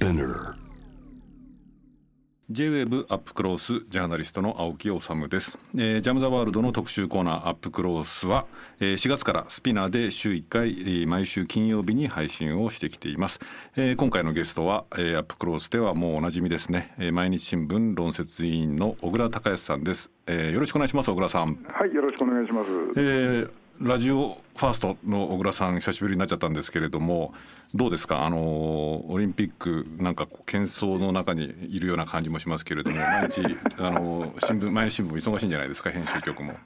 Spinner J-WAVE アップクロースジャーナリストの青木治です、えージャム・ザ・ワールドの特集コーナーアップクロースは、えー4月からスピナーで週1回、えー毎週金曜日に配信をしてきています、えー今回のゲストは、えーアップクロースではもうおなじみですね、えー毎日新聞論説委員の小倉隆康さんです、えーよろしくお願いします小倉さん。はい、よろしくお願いします。えーラジオファーストの小倉さん久しぶりになっちゃったんですけれどもどうですか？あのオリンピックなんか喧騒の中にいるような感じもしますけれども 毎日あの新聞毎日新聞忙しいんじゃないですか？編集局も。いや、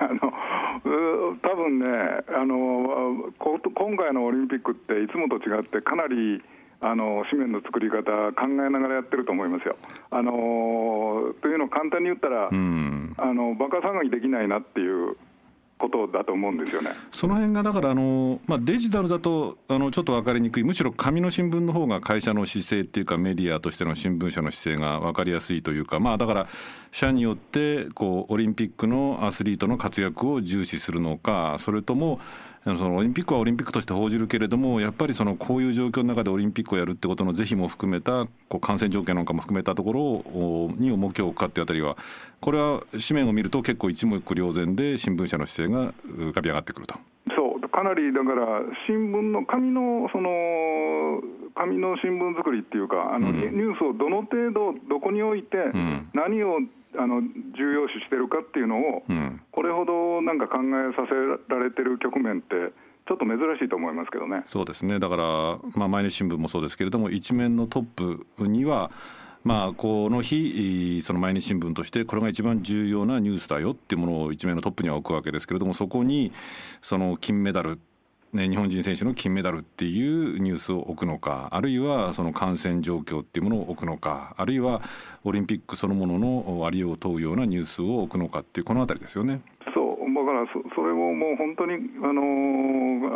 あの、多分ね、あの、こ今回のオリンピックっていつもと違って、かなり。あの紙面の作り方、考えながらやってると思いますよ。あのというのを簡単に言ったら、うんあのバカ騒ぎできないなっていうことだと思うんですよね。その辺がだからあの、まあ、デジタルだとあのちょっと分かりにくいむしろ紙の新聞の方が会社の姿勢っていうかメディアとしての新聞社の姿勢が分かりやすいというかまあだから社によってこうオリンピックのアスリートの活躍を重視するのかそれともそのオリンピックはオリンピックとして報じるけれどもやっぱりそのこういう状況の中でオリンピックをやるってことの是非も含めたこう感染状況なんかも含めたところをに重きを置くかっていうあたりはこれは紙面を見ると結構一目瞭然で新聞社の姿勢が浮かび上がってくると。そう。かなりだから新聞の紙のその紙の新聞作りっていうかあの、うん。ニュースをどの程度どこにおいてん。何をあの重要視してるかっていうのを、うん。これほどなんか考えさせられてる局面ってちょっと珍しいと思いますけどね。そうですね。だから、まあ、毎日新聞もそうですけれども一面のトップにはまあ、この日その毎日新聞としてこれが一番重要なニュースだよっていうものを一面のトップには置くわけですけれどもそこにその金メダルね、日本人選手の金メダルっていうニュースを置くのかあるいはその感染状況っていうものを置くのかあるいはオリンピックそのもののありを問うようなニュースを置くのかっていうこの辺りですよね。そうだからそそれをもう本当に、あの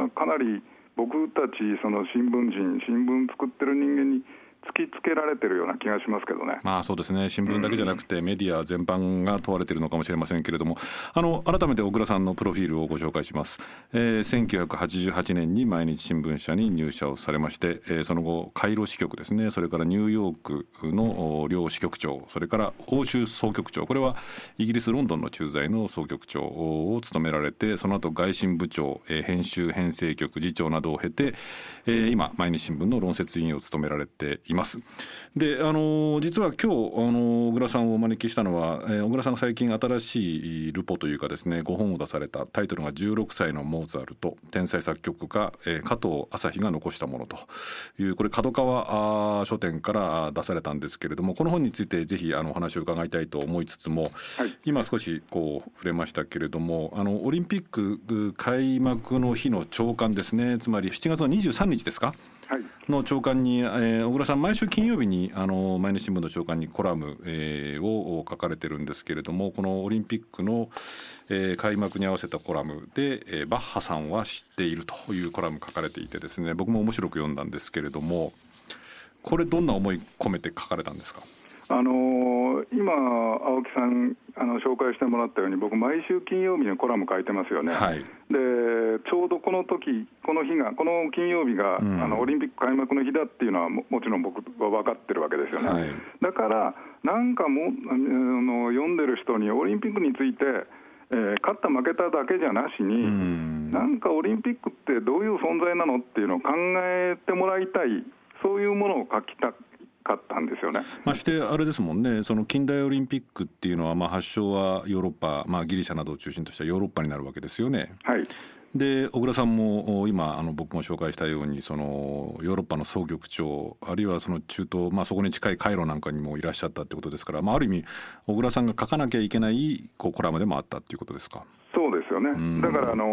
ーかなり僕たちその新聞人新聞作ってる人間に突きつけられてるような気がしますけどね。まあそうですね。新聞だけじゃなくてメディア全般が問われているのかもしれませんけれども。あの改めて小倉さんのプロフィールをご紹介します、えー1988年に毎日新聞社に入社をされまして、えーその後カイロ支局ですね。それからニューヨークのお両支局長。それから欧州総局長。これはイギリスロンドンの駐在の総局長を務められてその後外信部長、えー編集編成局次長などを経て、えー今毎日新聞の論説委員を務められています。であの実は今日あの小倉さんをお招きしたのは、えー小倉さんが最近新しいルポというかですね5本を出されたタイトルが「16歳のモーツァルト天才作曲家、えー加藤朝日が残したもの」というこれ角川書店から出されたんですけれどもこの本についてぜひあのお話を伺いたいと思いつつも、今少しこう触れましたけれどもあのオリンピック開幕の日の朝刊ですね。つまり7月の23日ですか？はいの朝刊に、えー小倉さん毎週金曜日にあの毎日新聞の朝刊にコラム、えーを書かれてるんですけれどもこのオリンピックの、えー開幕に合わせたコラムで、えーバッハさんは知っているというコラム書かれていてですね僕も面白く読んだんですけれどもこれどんな思い込めて書かれたんですか？あのー今、青木さんあの紹介してもらったように僕、毎週金曜日にコラム書いてますよね。はい。でちょうどこの時この日がこの金曜日が、うん。あのオリンピック開幕の日だっていうのはももちろん僕は分かってるわけですよね、はい。だからなんかもあの読んでる人にオリンピックについて、えー勝った負けただけじゃなしに、うん。なんかオリンピックってどういう存在なのっていうのを考えてもらいたいそういうものを書きたかったんですよね。ましてあれですもんねその近代オリンピックっていうのはまあ発祥はヨーロッパ、まあ、ギリシャなどを中心としたヨーロッパになるわけですよね。はいで小倉さんもお今あの僕も紹介したようにそのヨーロッパの総局長あるいはその中東、まあ、そこに近いカイロなんかにもいらっしゃったってことですから、まあ、ある意味小倉さんが書かなきゃいけないこうコラムでもあったっていうことですか？そうですよね、んだから、あの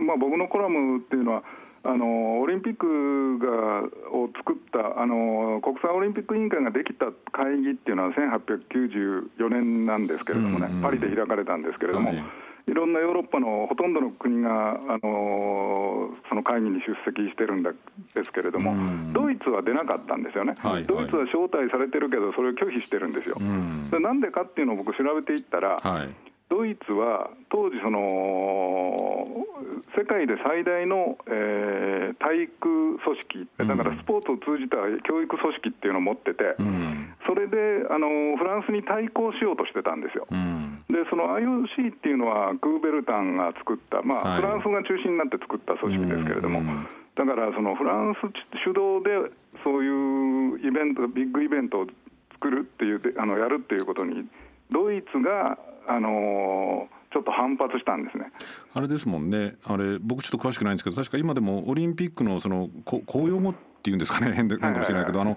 まあ、僕のコラムっていうのは、あのーオリンピックがを作った、あのー国際オリンピック委員会ができた会議っていうのは1894年なんですけれどもね、うんうんパリで開かれたんですけれども、はい。い、ろんなヨーロッパのほとんどの国が、あのーその会議に出席してるんだですけれども、うん。ドイツは出なかったんですよね、はいはい。ドイツは招待されてるけど、それを拒否してるんですよ。うん。でなんでかっていうのを僕調べていったら、はいドイツは当時その世界で最大の、えー、体育組織、だからスポーツを通じた教育組織っていうのを持ってて、うん、それであのフランスに対抗しようとしてたんですよ。うん、で、その IOC っていうのは、クーベルタンが作った、まあ、はい、フランスが中心になって作った組織ですけれども、だからそのフランス主導でそういうイベント、ビッグイベントを作るっていう、あのやるっていうことに、ドイツが、あのーちょっと反発したんですね。あれですもんね、あれ、僕ちょっと詳しくないんですけど、確か今でもオリンピックのその公用語っていうんですかね、変かもしれないけど、あの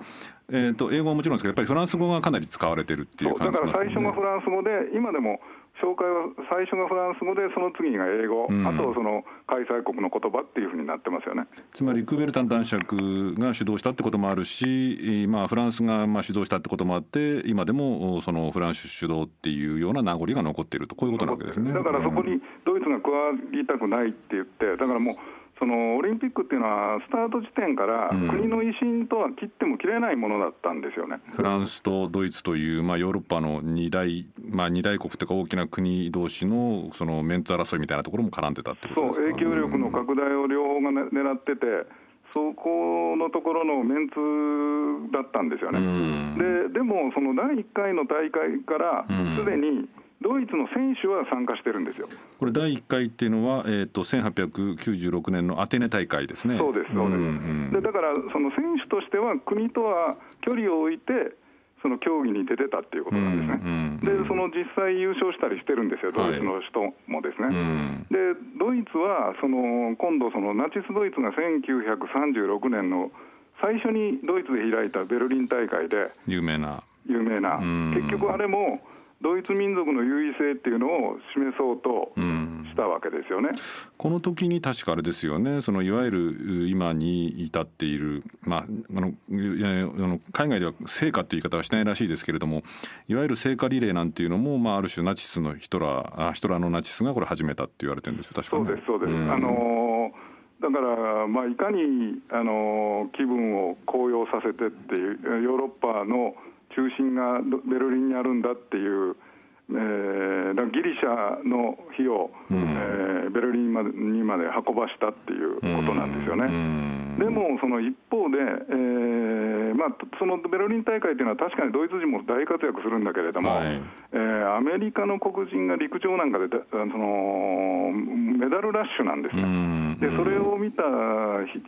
えーと、英語はもちろんですけど、やっぱりフランス語がかなり使われてるっていう感じ、ね、だから最初がフランス語で、今でも紹介は最初がフランス語で、その次が英語、うん、あとその開催国の言葉っていうふうになってますよね。つまり、クーベルタン男爵が主導したってこともあるし、まあ、フランスがまあ主導したってこともあって、今でもそのフランス主導っていうような名残が残っていると、こういうことなわけですね。だからそこにドイツが加わりたくないって言って、だからもう、そのオリンピックっていうのは、スタート時点から国の威信とは切っても切れないものだったんですよね、フランスとドイツという、まあ、ヨーロッパの2大,、まあ、2大国というか、大きな国同士のそのメンツ争いみたいなところも絡んでたってことですか？そう、影響力の拡大を両方が、ね、狙ってて、そこのところのメンツだったんですよね。ででも、その第1回の大会からすでに、ドイツの選手は参加してるんですよこれ、第1回っていうのは、えーと、1896年のアテネ大会ですね。そうです、そうです。うんうん、でだから、その選手としては、国とは距離を置いて、その競技に出てたっていうことなんですね、うんうん、でその実際優勝したりしてるんですよ、ドイツの人もですね。はい、で、ドイツはその今度、そのナチス・ドイツが1936年の最初にドイツで開いたベルリン大会で、有名な。有名な、結局あれもドイツ民族の優位性っていうのを示そうとしたわけですよね。この時に確かあれですよね、そのいわゆる今に至っている、まあ、あの海外では成果っていう言い方はしないらしいですけれども、いわゆる聖火リレーなんていうのも、まあ、ある種ナチスのヒトラー、あヒトラーのナチスがこれ始めたって言われてるんですよ、確かそうです、そうです。うん、あのだから、まあ、いかにあの気分を高揚させてっていうヨーロッパの中心がベルリンにあるんだっていう、えー、ギリシャの火を、うん、えー、ベルリンまでにまで運ばしたっていうことなんですよね。でも、その一方で、えーまあ、そのベルリン大会というのは、確かにドイツ人も大活躍するんだけれども、はい、えー、アメリカの黒人が陸上なんかでそのメダルラッシュなんですね。でそれを見た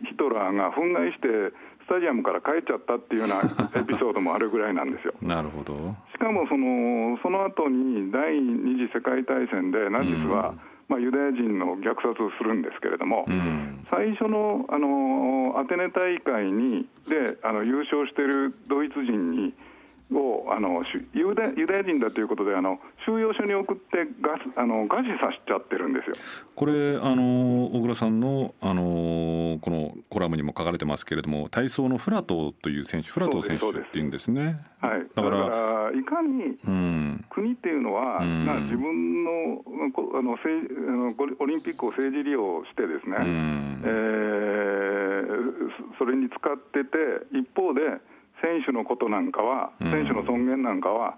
ヒトラーが憤慨してスタジアムから帰っちゃったっていうような エピソードもあるぐらいなんですよ。なるほど。しかもそのその後に第二次世界大戦でナチスは、うん。まあ、ユダヤ人の虐殺をするんですけれども、うん、最初のあのアテネ大会にであの優勝しているドイツ人にをあのユダユダヤ人だということであの収容所に送ってガスあの餓死させちゃってるんですよ。これあの小倉さんのあのこのコラムにも書かれてますけれども体操のフラトという選手フラト選手っていうんですね。はい、だからいかに国っていうのは、うん、自分のあのオリンピックを政治利用してですね、うん、えー、それに使ってて一方で選手のことなんかは、選手の尊厳なんかは、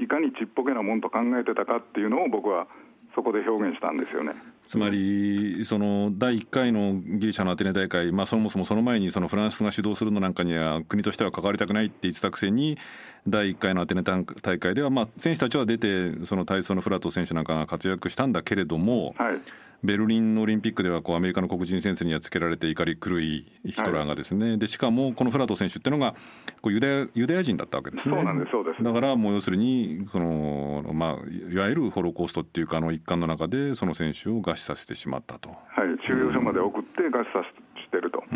いかにちっぽけなもんと考えてたかっていうのを僕はそこで表現したんですよね。つまりその第1回のギリシャのアテネ大会、まあ、そもそもその前にそのフランスが主導するのなんかには国としては関わりたくないって言ってたくせに第1回のアテネ大会では、まあ、選手たちは出てその体操のフラット選手なんかが活躍したんだけれども、はい、ベルリンのオリンピックではこうアメリカの黒人選手にはつけられて怒り狂いヒトラーがですね、はい、でしかもこのフラト選手っていうのがこうユダヤユダヤ人だったわけですね。そうなんですそうです。だからもう要するにその、まあ、いわゆるホロコーストっていうかあの一環の中でその選手を餓死させてしまったと。はい収容所まで送って餓死させてると。で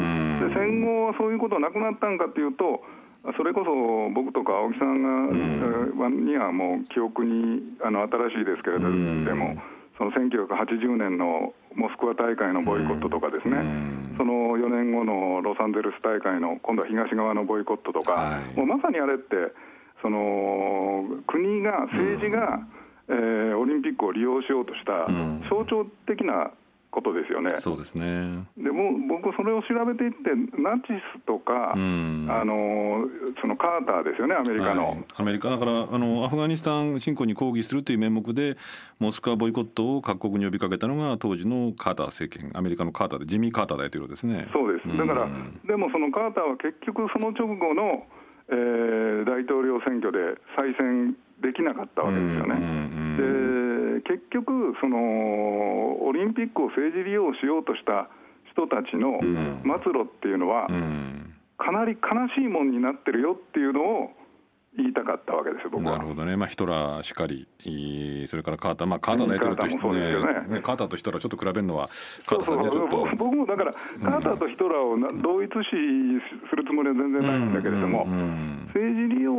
戦後はそういうことはなくなったんかっていうとそれこそ僕とか青木さんが、うん、にはもう記憶にあの新しいですけれども。うん。その1980年のモスクワ大会のボイコットとかですね、その4年後のロサンゼルス大会の今度は東側のボイコットとか、はい、もうまさにあれって、その国が、政治が、えー、オリンピックを利用しようとした象徴的なこことですよね。そうですねでも僕、それを調べていって、ナチスとか、うん、あのそのカーターですよね、アメリカの。はい、アメリカだからあの、アフガニスタン侵攻に抗議するという名目で、モスクワボイコットを各国に呼びかけたのが、当時のカーター政権、アメリカのカーターで、ジミー・カーター大統領ですね。そうです、だから、うん、でもそのカーターは結局、その直後の、えー、大統領選挙で再選できなかったわけですよね。で結局そのオリンピックを政治利用しようとした人たちの末路っていうのは、かなり悲しいもんになってるよっていうのを言いたかったわけですよ、僕は。なるほどね、まあ、ヒトラーしかり、それからカーター、まあ、カーター大統領と人、ねね、カーターとヒトラー、ちょっと比べるのは、カーターと。僕もだから、カーターとヒトラーを同一視するつもりは全然ないんだけれども、政治利用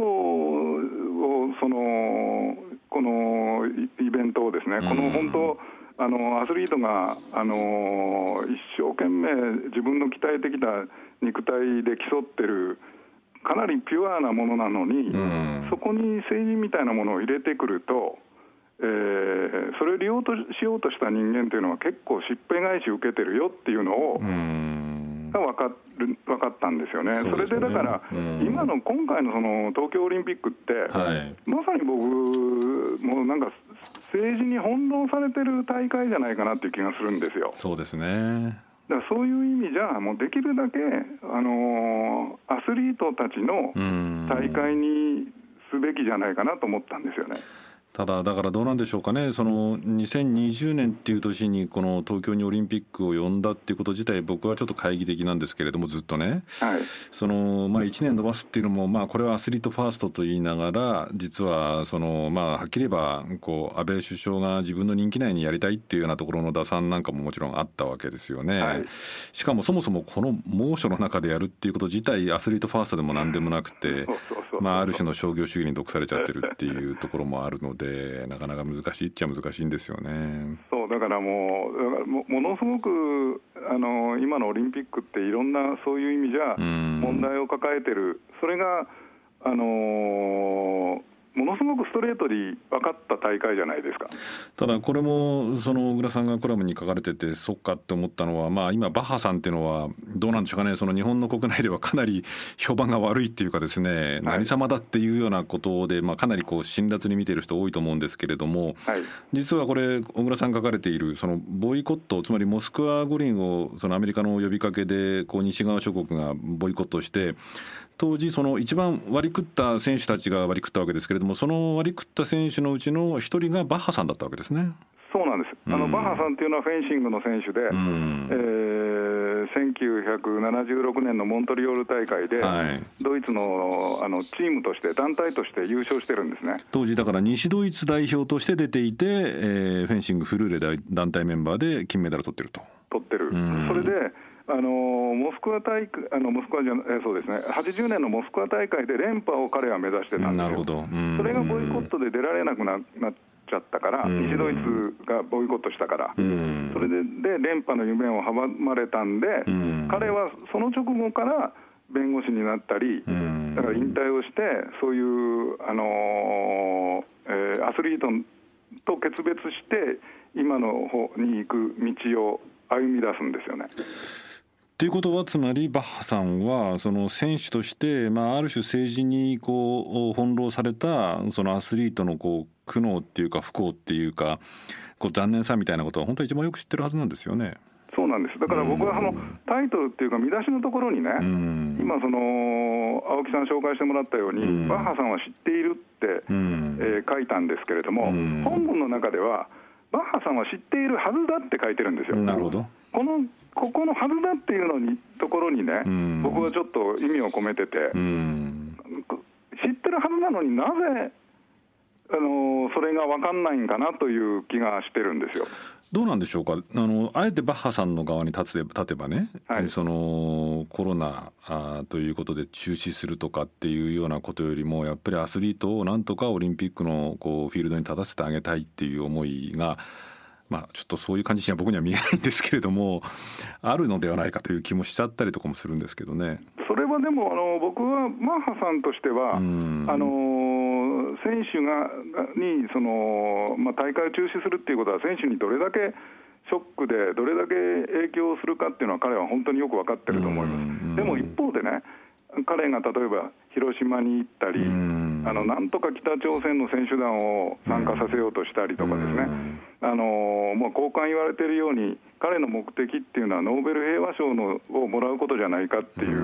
をその、このイベントをですね、この本当、あのアスリートがあの一生懸命自分の鍛えてきた肉体で競ってるかなりピュアなものなのに、うん、そこに政治みたいなものを入れてくると、えー、それを利用としようとした人間というのは結構しっぺ返し受けてるよっていうのを、が分かる分かったんですよね、そ、ね、れでだから、今の今回のその東京オリンピックって、はい、まさに僕、もうなんか政治に翻弄されてる大会じゃないかなっていう気がするんですよ。そうですね。だからそういう意味じゃ、もうできるだけ、あのー、アスリートたちの大会にすべきじゃないかなと思ったんですよね。ただ、だからどうなんでしょうかね、その2020年っていう年に、この東京にオリンピックを呼んだっていうこと自体、僕はちょっと懐疑的なんですけれども、ずっとね、はい、そのまあ、1年延ばすっていうのも、まあ、これはアスリートファーストと言いながら、実はその、まあ、はっきり言えばこう、安倍首相が自分の任期内にやりたいっていうようなところの打算なんかももちろんあったわけですよね。はい、しかもそもそもこの猛暑の中でやるっていうこと自体、アスリートファーストでもなんでもなくて、まあ、ある種の商業主義に毒されちゃってるっていうところもあるので。でなかなか難しいっちゃ難しいんですよね。そうだからもうもものすごくあの今のオリンピックっていろんなそういう意味じゃ問題を抱えてる、それがあのものすごくストレートに分かった大会じゃないですか。ただこれもその小倉さんがコラムに書かれててそっかって思ったのは、まあ、今バッハさんっていうのはどうなんでしょうかね。その日本の国内ではかなり評判が悪いっていうかですね、はい、何様だっていうようなことで、まあ、かなりこう辛辣に見てる人多いと思うんですけれども、はい、実はこれ小倉さん書かれているそのボイコットつまりモスクワ五輪をそのアメリカの呼びかけでこう西側諸国がボイコットして当時その一番割り食った選手たちが割り食ったわけですけれどもその割り食った選手のうちの一人がバッハさんだったわけですね。そうなんです、あの、バッハさんっていうのはフェンシングの選手で、うん、えー、1976年のモントリオール大会で、はい、ドイツのあのチームとして、団体として優勝してるんですね。当時、だから西ドイツ代表として出ていて、えー、フェンシングフルーレ団体メンバーで金メダル取ってると。取ってる、うん、それであのモスクワ大会あのモスクワじゃえそうですね。80年のモスクワ大会で連覇を彼は目指してたんですよ、それがボイコットで出られなくななっちゃったから、西ドイツがボイコットしたから、それでで連覇の夢を阻まれたんで、彼はその直後から弁護士になったり、だから引退をして、そういう、あのえー、アスリートと決別して、今の方に行く道を歩み出すんですよね。ということはつまりバッハさんはその選手として、まあ、ある種政治にこう翻弄されたそのアスリートのこう苦悩っていうか不幸っていうかこう残念さみたいなことは本当は一番よく知ってるはずなんですよね。そうなんです。だから僕はあのタイトルっていうか見出しのところにね、今その青木さん紹介してもらったように、バッハさんは知っているって、えー、書いたんですけれども、本文の中ではバッハさんは知っているはずだって書いてるんですよ。なるほどこのここのはずだっていうのにところにね、僕はちょっと意味を込めてて、知ってるはずなのになぜあのそれが分かんないんかなという気がしてるんですよ。どうなんでしょうか？あのあえてバッハさんの側に立つ立てばね、はい、そのコロナあということで中止するとかっていうようなことよりもやっぱりアスリートをなんとかオリンピックのこうフィールドに立たせてあげたいっていう思いがまあ、ちょっとそういう感じには僕には見えないんですけれどもあるのではないかという気もしちゃったりとかもするんですけどね。それはでもあの僕はマッハさんとしては、あの選手がにその、まあ、大会を中止するっていうことは選手にどれだけショックでどれだけ影響するかっていうのは彼は本当によく分かってると思います。でも一方でね彼が例えば広島に行ったり、あのなんとか北朝鮮の選手団を参加させようとしたりとかですね、あのもう交換言われているように、彼の目的っていうのは、ノーベル平和賞のをもらうことじゃないかっていう、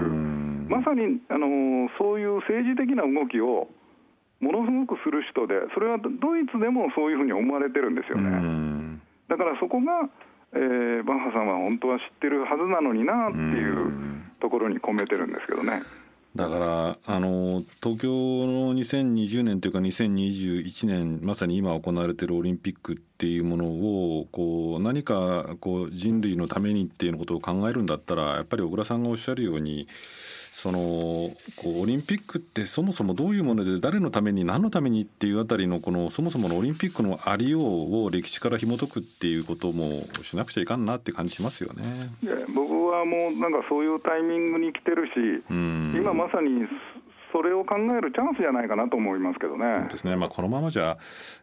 まさにあのそういう政治的な動きをものすごくする人で、それはドイツでもそういうふうに思われてるんですよね。だからそこがえー、バッハさんは本当は知ってるはずなのになっていうところに込めてるんですけどね。だからあの東京の2020年というか2021年まさに今行われているオリンピックっていうものをこう何かこう人類のためにっていうことを考えるんだったらやっぱり小倉さんがおっしゃるようにそのこうオリンピックってそもそもどういうもので誰のために何のためにっていうあたりのこのそもそものオリンピックのありようを歴史から紐解くっていうこともしなくちゃいかんなって感じしますよね。僕はもうなんかそういうタイミングに来てるし、今まさにそれを考えるチャンスじゃないかなと思いますけどね。ですね。まあこのままじゃ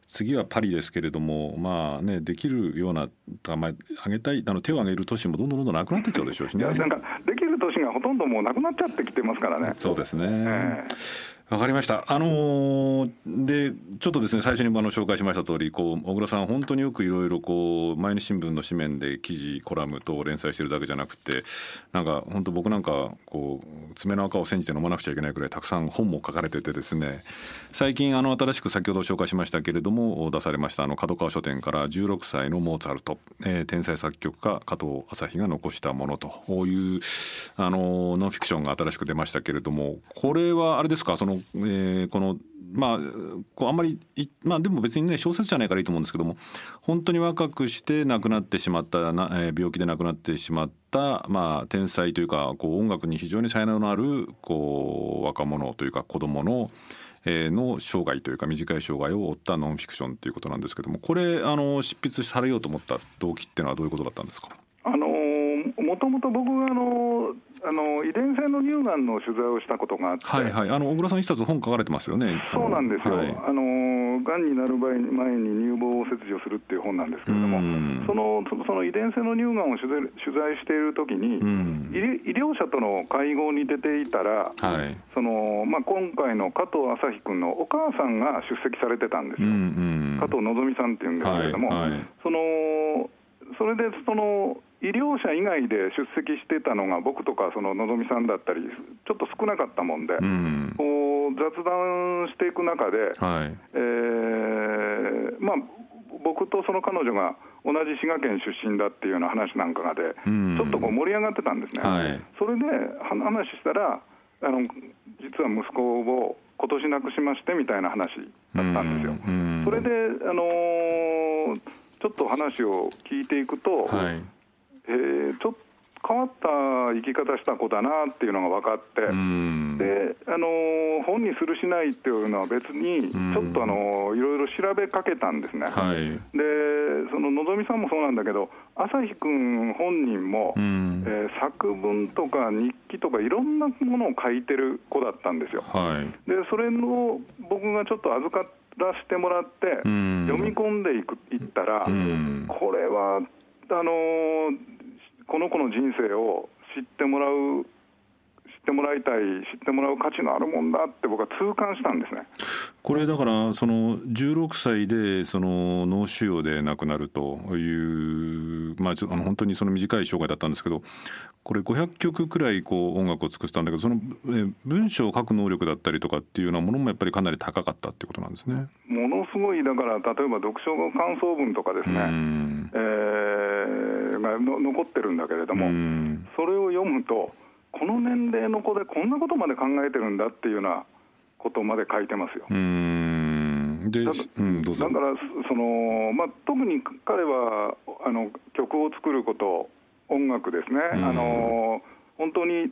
次はパリですけれども、まあねできるようなまあ上げたいあの手を挙げる都市もどんどんどんどんなくなっていっちゃうでしょうしね。なんかできる都市がほとんどもうなくなっちゃってきてますからね。そうですね。えーわかりました。あのー、でちょっとですね最初にあの紹介しました通りこう小倉さん本当によくいろいろこう毎日新聞の紙面で記事コラムと連載してるだけじゃなくてなんか本当僕なんかこう爪の赤を煎じて飲まなくちゃいけないくらいたくさん本も書かれててですね最近あの新しく先ほど紹介しましたけれども出されましたあの角川書店から16歳のモーツァルト、えー、天才作曲家加藤朝日が残したものというあのノンフィクションが新しく出ましたけれどもこれはあれですか？そのえー、このまあこうあんまりまあでも別にね小説じゃないからいいと思うんですけども本当に若くして亡くなってしまったな、えー、病気で亡くなってしまったまあ天才というかこう音楽に非常に才能のあるこう若者というか子供のえー、の生涯というか短い生涯を追ったノンフィクションということなんですけどもこれあの執筆されようと思った動機っていうのはどういうことだったんですか？もともと僕があのあの遺伝性の乳がんの取材をしたことがあって、はいはい、あの小倉さん一冊本書かれてますよね。そうなんですよ。はい、あのがんになる前に乳房を切除するっていう本なんですけれども、そのその遺伝性の乳がんを取材取材しているときに、医療者との会合に出ていたら、はい、そのまあ今回の加藤朝日君のお母さんが出席されてたんですよ。加藤のぞみさんっていうんですけれども、はいはい、そのそれでその医療者以外で出席してたのが僕とかそののぞみさんだったりちょっと少なかったもんで、うん、こう雑談していく中で、はい。えーまあ、僕とその彼女が同じ滋賀県出身だっていうような話なんかがで、うん、ちょっとこう盛り上がってたんですね。はい、それで話したらあの実は息子を今年亡くしましてみたいな話だったんですよ。うん、それで、あのー、ちょっと話を聞いていくと、はいえー、ちょっと変わった生き方した子だなっていうのが分かって、であの本にするしないっていうのは別に、ちょっとあのいろいろ調べかけたんですね。はい、でそののぞみさんもそうなんだけど朝日君本人も、えー、作文とか日記とかいろんなものを書いてる子だったんですよ。はい、でそれの僕がちょっと預からせてもらって、読み込んでいくいったら、これはあのこの子の人生を知ってもらう知ってもらいたい知ってもらう価値のあるもんだって僕は痛感したんですね。これだからその16歳でその脳腫瘍で亡くなるというまああの本当にその短い生涯だったんですけどこれ500曲くらいこう音楽を作ったんだけどその文章を書く能力だったりとかっていうようなものもやっぱりかなり高かったっていうことなんですね。ものすごいだから例えば読書の感想文とかですね、えー、がの残ってるんだけれどもそれを読むとこの年齢の子でこんなことまで考えてるんだっていうようなことまで書いてますよ。うん。でだうん、だからその、まあ、特に彼はあの曲を作ること音楽ですね、あの本当に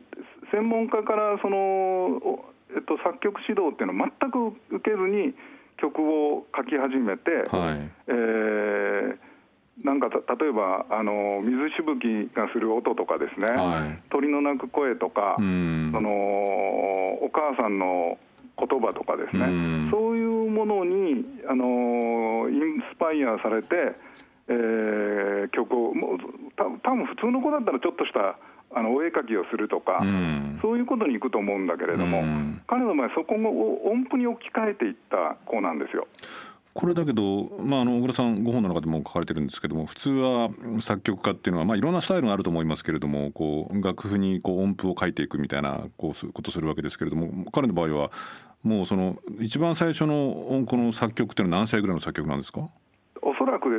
専門家からその、えっと、作曲指導っていうのを全く受けずに曲を書き始めて、はい、えーなんか例えばあの水しぶきがする音とかですね、はい、鳥の鳴く声とか、そのお母さんの言葉とかですね、うん、そういうものにあのインスパイアされて、ええー、曲をもうた多分普通の子だったらちょっとしたあのお絵描きをするとか、うん、そういうことにいくと思うんだけれども、うん、彼の場合そこを音符に置き換えていった子なんですよ。これだけど、まあ、あの小倉さんご本の中でも書かれてるんですけども普通は作曲家っていうのは、まあ、いろんなスタイルがあると思いますけれどもこう楽譜にこう音符を書いていくみたいなこうことするわけですけれども彼の場合はもうその一番最初のこの作曲っていうのは何歳ぐらいの作曲なんですか？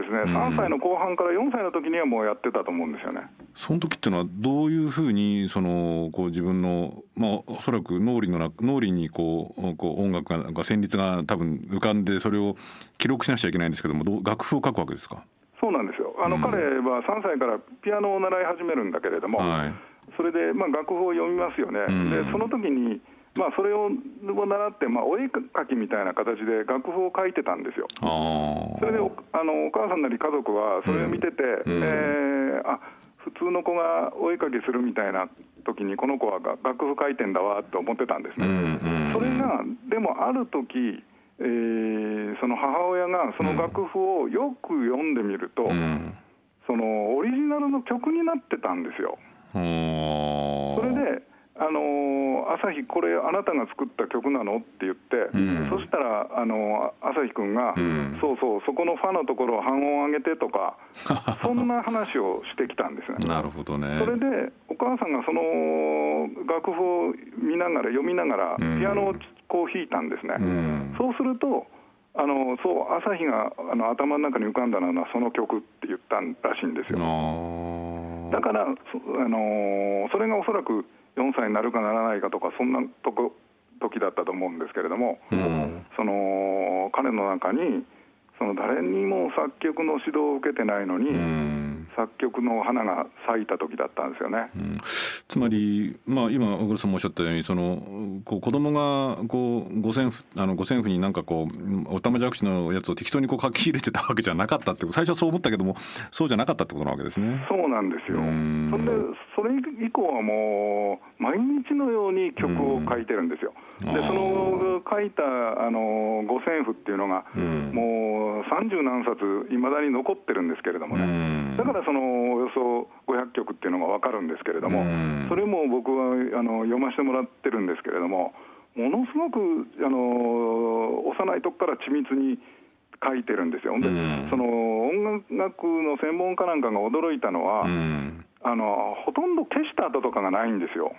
ですね、3歳の後半から4歳の時にはもうやってたと思うんですよね。その時っていうのはどういうふうにそのこう自分のまあおそらく脳裏の脳裏にこうこう音楽がが旋律が多分浮かんでそれを記録しなくちゃいけないんですけどもど楽譜を書くわけですか？そうなんですよ。あの、うん、彼は3歳からピアノを習い始めるんだけれども、はい、それでまあ楽譜を読みますよね。うん、でその時にまあ、それを習って、まあ、お絵描きみたいな形で楽譜を書いてたんですよ。それでおあのお母さんなり家族はそれを見てて、うん、えー、あ普通の子がお絵描きするみたいな時にこの子は楽譜書いてんだわって思ってたんですね。それがでもある時えー、その母親がその楽譜をよく読んでみると、うん、そのオリジナルの曲になってたんですよ。あの朝日、これ、あなたが作った曲なのって言って、うん、そしたら、あの朝日君が、うん、そうそう、そこのファのところを半音上げてとか、そんな話をしてきたんですね。なるほどねそれで、お母さんがその楽譜を見ながら、読みながら、ピアノをこう弾いたんですね。うん、そうするとあのそう朝日があの頭の中に浮かんだのはその曲って言ったらしいんですよ。だからあのそれがおそらく4歳になるかならないかとかそんなとこ時だったと思うんですけれども、うん、その彼の中にその誰にも作曲の指導を受けてないのに、うん、作曲の花が咲いた時だったんですよね。うん、つまり、まあ、今小黒さんもおっしゃったようにそのこう子供がこう五線譜あの五線譜になんかこうおたまじゃくしのやつを適当にこう書き入れてたわけじゃなかったって最初はそう思ったけどもそうじゃなかったってことなわけですね。そうなんですよ。それでそれ以降はもう毎日のように曲を書いてるんですよ。でその書いたあの五線譜っていうのが、もう三十何冊いまだに残ってるんですけれどもね、だからそのおよそ500曲っていうのが分かるんですけれども、それも僕はあの読ませてもらってるんですけれどもものすごくあの幼い時から緻密に書いてるんですよ。で、その音楽の専門家なんかが驚いたのは、あのほとんど消した後とかがないんですよ。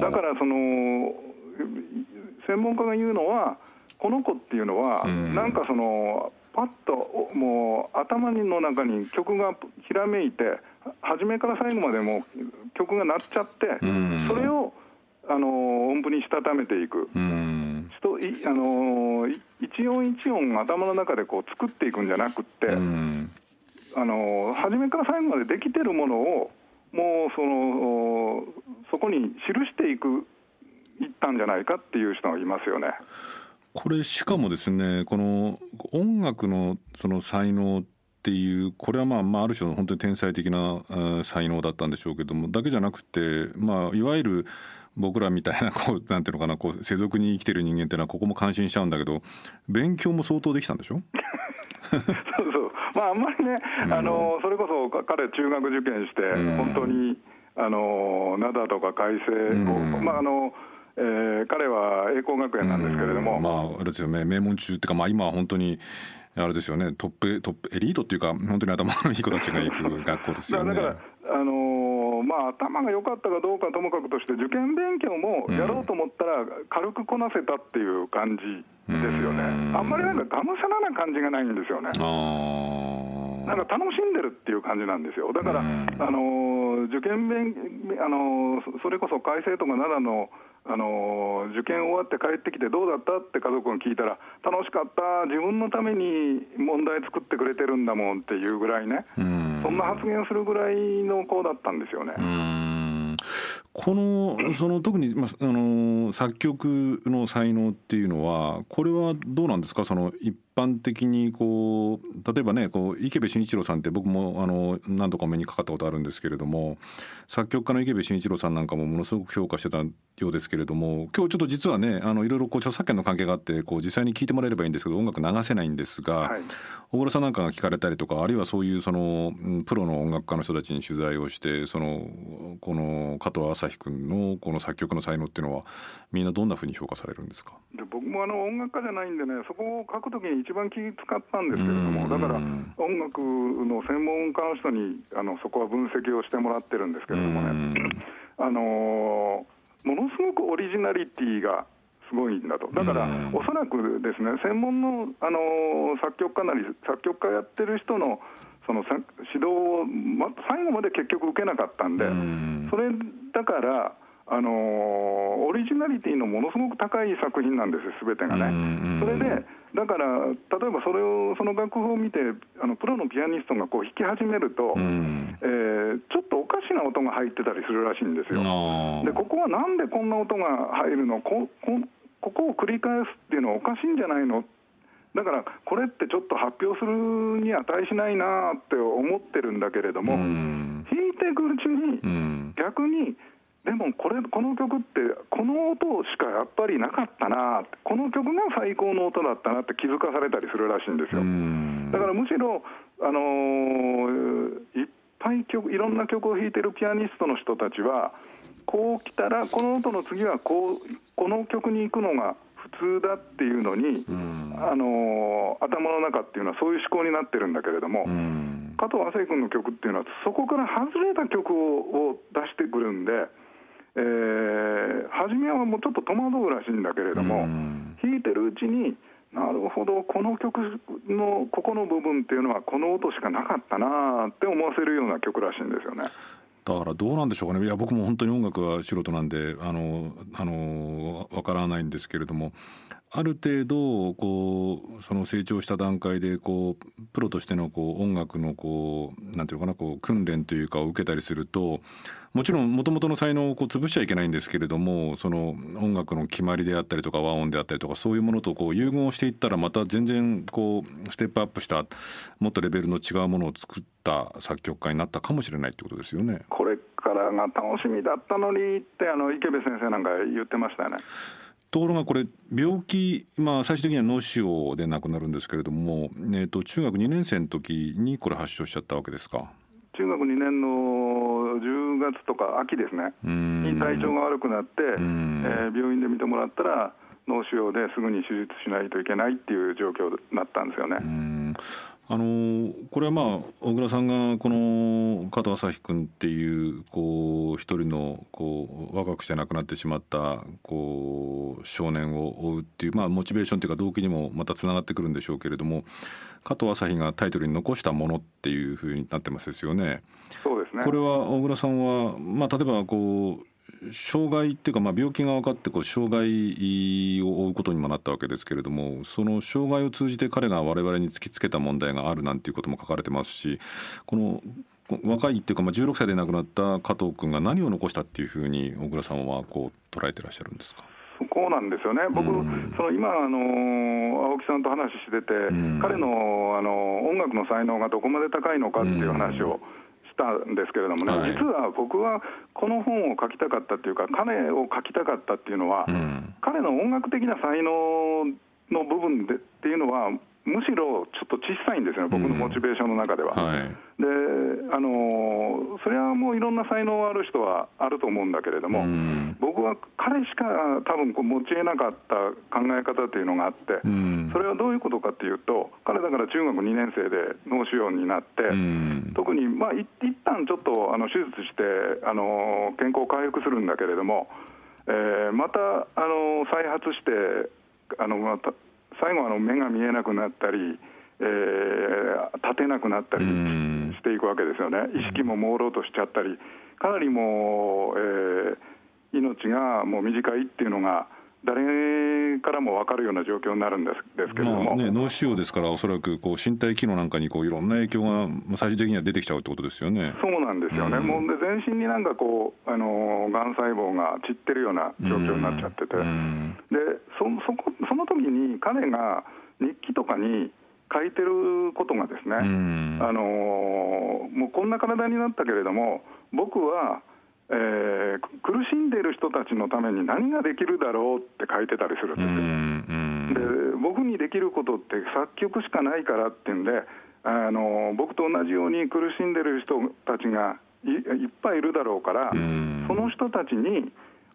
だからその専門家が言うのはこの子っていうのは、うん、なんかそのパッともう頭の中に曲がひらめいて初めから最後までも曲が鳴っちゃって、うん、それをあの音符にしたためていく、うん、あの一音一音頭の中でこう作っていくんじゃなくって、うん、あの初めから最後までできてるものをもうそのそこに記していくいったんじゃないかっていう人がいますよね。これしかもですねこの音楽のその才能っていうこれはまあまあある種の本当に天才的な才能だったんでしょうけどもだけじゃなくてまあいわゆる僕らみたいなこうなんていうのかなこう世俗に生きてる人間っていうのはここも感心しちゃうんだけど勉強も相当できたんでしょ？そうそう。まああんまりね、うん、あのそれこそ彼中学受験して、本当にあの灘とか改正を、うん、まああのえー、彼は栄光学園なんですけれども、まああれですよね。名門中っていうか、まあ、今は本当にあれですよね。トップトップエリートっていうか本当に頭のいい子たちが行く学校ですよね。だからあのー、まあ、頭が良かったかどうかともかくとして受験勉強もやろうと思ったら軽くこなせたっていう感じですよね、あんまりなんかがむしゃらな感じがないんですよね。なんか楽しんでるっていう感じなんですよ。だから、あの受験勉あのそれこそ改正とか奈良のあの受験終わって帰ってきてどうだった？って家族が聞いたら楽しかった。自分のために問題作ってくれてるんだもんっていうぐらいね。そんな発言するぐらいの子だったんですよね。このその特に、まあ、あの作曲の才能っていうのはこれはどうなんですか？その一般的にこう例えばねこう池部慎一郎さんって僕もあの何度か目にかかったことあるんですけれども作曲家の池部慎一郎さんなんかもものすごく評価してたようですけれども今日ちょっと実はねあのいろいろこう著作権の関係があってこう実際に聴いてもらえればいいんですけど音楽流せないんですが、はい、小倉さんなんかが聞かれたりとかあるいはそういうそのプロの音楽家の人たちに取材をしてそのこの加藤朝日君のこの作曲の才能っていうのはみんなどんなふうに評価されるんですか？で僕もあの音楽家じゃないんでねそこを書くときに一番気使ったんですけれどもだから音楽の専門家の人にあのそこは分析をしてもらってるんですけれどもね。あのものすごくオリジナリティがすごいんだと、だから、おそらくですね、専門のあの作曲家なり、作曲家やってる人のその指導を、ま、最後まで結局受けなかったんで、それだから、あのオリジナリティのものすごく高い作品なんですよ、すべてがね。それでだから例えばそれをその楽譜を見てあのプロのピアニストがこう弾き始めると、えー、ちょっとおかしな音が入ってたりするらしいんですよ。でここはなんでこんな音が入るの？ここここを繰り返すっていうのはおかしいんじゃないの？だからこれってちょっと発表するに値しないなって思ってるんだけれども、弾いていくうちに逆にでもこれこの曲ってこの音しかやっぱりなかったなこの曲が最高の音だったなって気づかされたりするらしいんですよ。だからむしろあのー、いっぱい曲いろんな曲を弾いてるピアニストの人たちはこう来たらこの音の次はこうこの曲に行くのが普通だっていうのに、あのー、頭の中っていうのはそういう思考になってるんだけれども、加藤亜生君の曲っていうのはそこから外れた曲を出してくるんで。えー、初めはもうちょっと戸惑うらしいんだけれども、弾いてるうちになるほどこの曲のここの部分っていうのはこの音しかなかったなって思わせるような曲らしいんですよね。だからどうなんでしょうかねいや僕も本当に音楽は素人なんであのあのわからないんですけれどもある程度こうその成長した段階でこうプロとしてのこう音楽のこうなんていうのかなこう訓練というかを受けたりするともちろんもともとの才能をこう潰しちゃいけないんですけれどもその音楽の決まりであったりとか和音であったりとかそういうものとこう融合していったらまた全然こうステップアップしたもっとレベルの違うものを作った作曲家になったかもしれないってことですよね。これからが楽しみだったのにってあの池部先生なんか言ってましたよね。ところがこれ病気、まあ、最終的には脳腫瘍で亡くなるんですけれども、えー、と中学2年生の時にこれ発症しちゃったわけですか？中学2年の10月とか秋ですね。に体調が悪くなって、えー、病院で診てもらったら脳腫瘍ですぐに手術しないといけないっていう状況になったんですよね。あのこれはまあ小倉さんがこの加藤朝日君っていうこう一人のこう若くして亡くなってしまったこう少年を追うっていうまあモチベーションというか動機にもまたつながってくるんでしょうけれども加藤朝日がタイトルに残したものっていうふうになってますですよね。そうですねこれは小倉さんはまあ例えばこう障害っていうか、まあ、病気が分かってこう障害を負うことにもなったわけですけれどもその障害を通じて彼が我々に突きつけた問題があるなんていうことも書かれてますしこの若いっていうか、まあ、16歳で亡くなった加藤君が何を残したっていうふうに小倉さんはこう捉えてらっしゃるんですか？そこなんですよね、僕、うん、その今あの、青木さんと話してて、うん、彼のあの音楽の才能がどこまで高いのかっていう話を、うんたんですけれどもね、はい、実は僕はこの本を書きたかったっていうか、彼を書きたかったっていうのは、うん、彼の音楽的な才能の部分でっていうのは、むしろちょっと小さいんですよね、僕のモチベーションの中では。はい、であのそれはもういろんな才能ある人はあると思うんだけれども、うん、僕は彼しか多分こう持ちえなかった考え方というのがあって、うん、それはどういうことかっていうと、彼だから中学2年生で脳腫瘍になって、うん、特に、まあ、い一旦ちょっとあの手術してあの健康回復するんだけれども、えー、またあの再発して、あのまた最後あの目が見えなくなったり、えー、立てなくなったりしていくわけですよね、意識も朦朧としちゃったり、かなりもう、えー、命がもう短いっていうのが、誰からも分かるような状況になるんですですけれども、まあね、脳腫瘍ですから、おそらくこう身体機能なんかにこういろんな影響が最終的には出てきちゃうってことですよね。そうなんですよね、うん、もうで全身になんかこう、あのがん細胞が散ってるような状況になっちゃってて、うん、でそそこその時に彼が日記とかに書いてることがですね、あのもうこんな体になったけれども僕は、えー、苦しんでいる人たちのために何ができるだろうって書いてたりするんですよ。で僕にできることって作曲しかないからっていうんであの僕と同じように苦しんでる人たちがいいっぱいいるだろうからその人たちに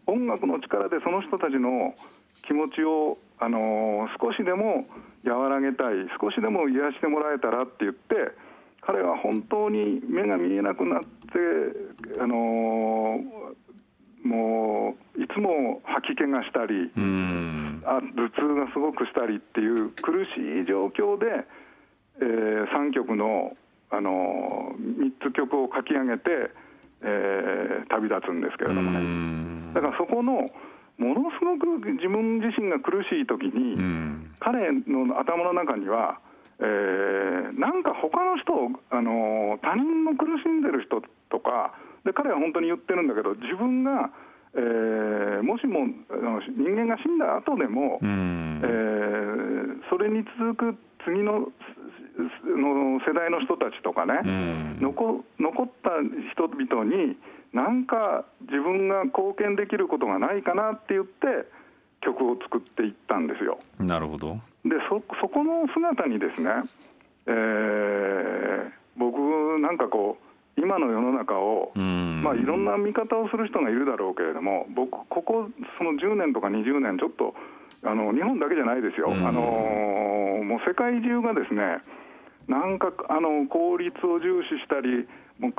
音楽の力でその人たちの気持ちを、あの少しでも和らげたい少しでも癒してもらえたらって言って彼は本当に目が見えなくなって、あのもういつも吐き気がしたりあ頭痛がすごくしたりっていう苦しい状況で、えー、3曲の、あの3つ曲を書き上げて、えー、旅立つんですけれどもね。だからそこのものすごく自分自身が苦しい時に、彼の頭の中には、えー、なんか他の人あの他人の苦しんでる人とかで彼は本当に言ってるんだけど自分が、えー、もしも人間が死んだ後でも、えー、それに続く次のの世代の人たちとかね、残残った人々になんか自分が貢献できることがないかなって言って曲を作っていったんですよ。なるほどでそそこの姿にですね、えー、僕なんかこう今の世の中を、まあ、いろんな見方をする人がいるだろうけれども僕ここその10年とか20年ちょっとあの日本だけじゃないですよ、あのもう世界中がですねなんかあの効率を重視したり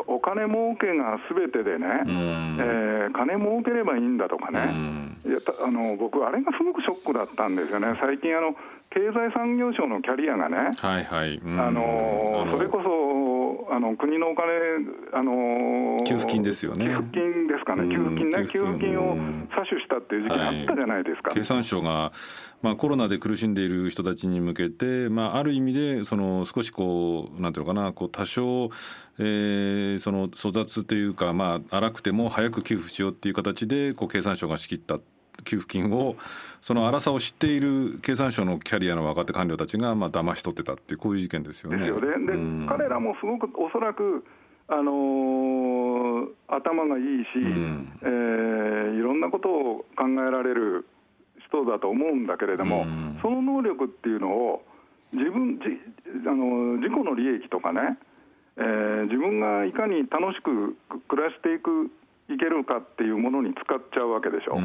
お金儲けがすべてでね、うん、えー、金儲ければいいんだとかね、うん、いやあの僕、あれがすごくショックだったんですよね、最近あの、経済産業省のキャリアがね、はいはい。うん、あのそれこそあの国のお金、あの給付金ですよね。給付金ですかね、給付金ね、給付金。を詐取したっていう時期があったじゃないですか。はい、経産省がまあ、コロナで苦しんでいる人たちに向けて、まあ、ある意味でその少しこうなんていうのかなこう多少、えー、その粗雑というか、まあ、荒くても早く給付しようっていう形でこう経産省が仕切った給付金をその荒さを知っている経産省のキャリアの若手官僚たちがまあ騙し取ってたっていうこういう事件ですよね。ですよね。で、うん、彼らもすごくおそらくあのー、頭がいいし、うん、えー、いろんなことを考えられる人だと思うんだけれども、その能力っていうのを自分じあの自己の利益とかね、えー、自分がいかに楽しく暮らしていくいけるかっていうものに使っちゃうわけでしょ。で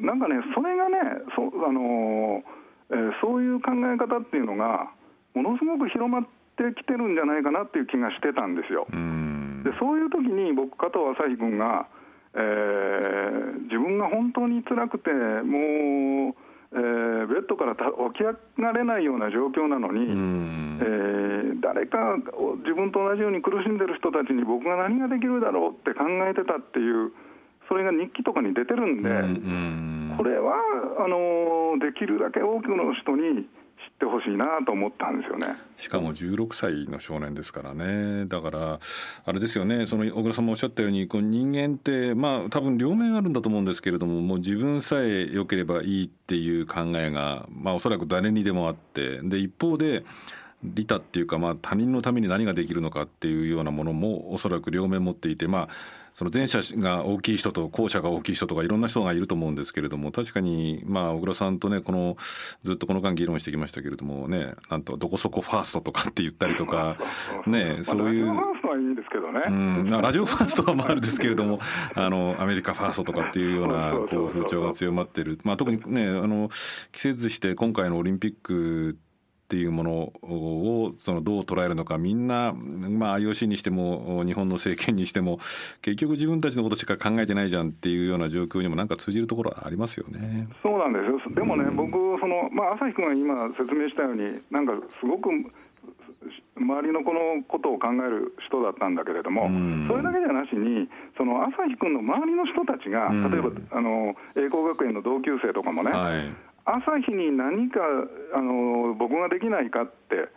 なんかねそれがねそあの、えー、そういう考え方っていうのがものすごく広まってきてるんじゃないかなっていう気がしてたんですよ。でそういう時に僕加藤朝日君がえー、自分が本当に辛くてもう、えー、ベッドから起き上がれないような状況なのに、えー、誰か自分と同じように苦しんでる人たちに僕が何ができるだろうって考えてたっていうそれが日記とかに出てるんで、これはあのできるだけ多くの人にってほしいなと思ったんですよね。しかも16歳の少年ですからね。だからあれですよね。その小倉さんもおっしゃったようにこう人間ってまあ多分両面あるんだと思うんですけれどももう自分さえ良ければいいっていう考えがまあおそらく誰にでもあってで一方で利他っていうか、まあ、他人のために何ができるのかっていうようなものもおそらく両面持っていてまあその前者が大きい人と後者が大きい人とかいろんな人がいると思うんですけれども確かにまあ小倉さんとねこのずっとこの間議論してきましたけれどもねなんとどこそこファーストとかって言ったりとか ねそういう。うん、ラジオファーストはまああるですけれども あのアメリカファーストとかっていうようなこう風潮が強まってる、まあ、特にねあの季節して今回のオリンピックっていうものをそのどう捉えるのかみんな、まあ、IOC にしても日本の政権にしても結局自分たちのことしか考えてないじゃんっていうような状況にもなんか通じるところはありますよね。そうなんですよ。でもね、うん、僕その、まあ、朝日君が今説明したようになんかすごく周りのこのことを考える人だったんだけれども、うん、それだけじゃなしに、その朝日君の周りの人たちが、例えばあの栄光学園の同級生とかもね、はい、朝日に何かあの僕ができないかって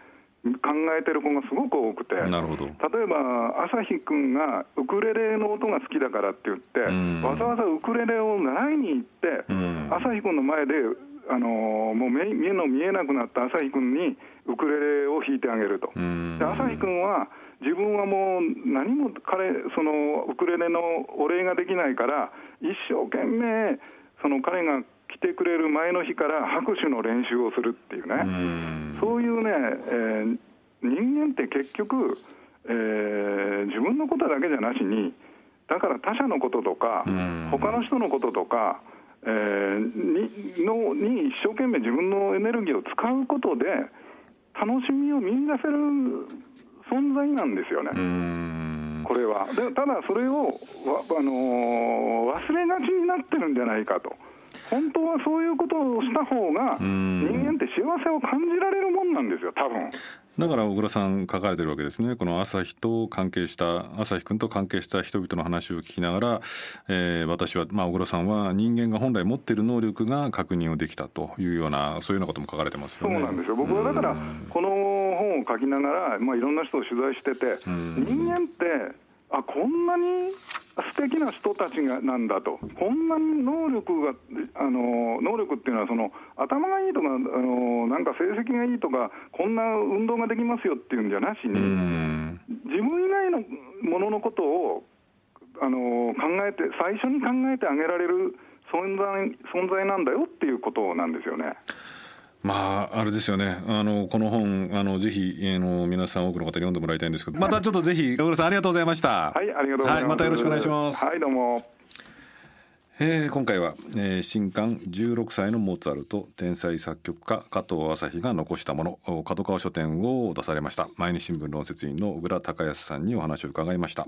考えてる子がすごく多くて。なるほど。例えば朝日君がウクレレの音が好きだからって言って、わざわざウクレレを習いに行って、朝日君の前であのもう目目の見えなくなった朝日君にウクレレを弾いてあげると。で朝日君は自分はもう何も彼そのウクレレのお礼ができないから一生懸命その彼が来てくれる前の日から拍手の練習をするっていうね。そういうね、えー、人間って結局、えー、自分のことだけじゃなしにだから他者のこととか他の人のこととかえー、にのに一生懸命自分のエネルギーを使うことで楽しみを見出せる存在なんですよね。これは。でただそれを、あのー、忘れがちになってるんじゃないかと。本当はそういうことをした方が人間って幸せを感じられるもんなんですよ多分。だから小倉さん書かれてるわけですね。この朝日と関係した朝日君と関係した人々の話を聞きながら、えー、私は、まあ、小倉さんは人間が本来持っている能力が確認をできたというようなそういうようなことも書かれてますよね。そうなんですよ。僕はだからこの本を書きながら、まあ、いろんな人を取材してて人間ってあこんなに素敵な人たちがなんだと、こんなに能力が、あの能力っていうのはその、頭がいいとかあの、なんか成績がいいとか、こんな運動ができますよっていうんじゃなしに、自分以外のもののことをあの考えて、最初に考えてあげられる存在存在なんだよっていうことなんですよね。まああれですよね。あのこの本あのぜひあの皆さん多くの方に読んでもらいたいんですけど。またちょっとぜひ小倉さんありがとうございました。はいありがとうございます、はい、またよろしくお願いします。はいどうも。えー、今回は、えー、新刊16歳のモーツァルト天才作曲家加藤朝日が残したもの角川書店を出されました。毎日新聞論説委員の小倉隆康さんにお話を伺いました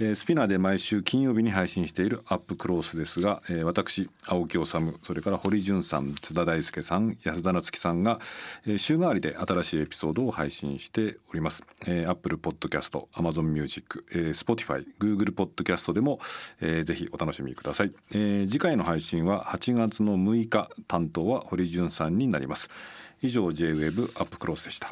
えー、スピナーで毎週金曜日に配信しているアップクロースですが、えー、私青木理それから堀潤さん津田大輔さん安田菜津紀さんが、えー、週替わりで新しいエピソードを配信しております、えー、アップルポッドキャストアマゾンミュージック、えー、Spotify グーグルポッドキャストでも、えー、ぜひお楽しみください、えー、次回の配信は8月の6日担当は堀潤さんになります。以上 J-WAVE アップクロースでした。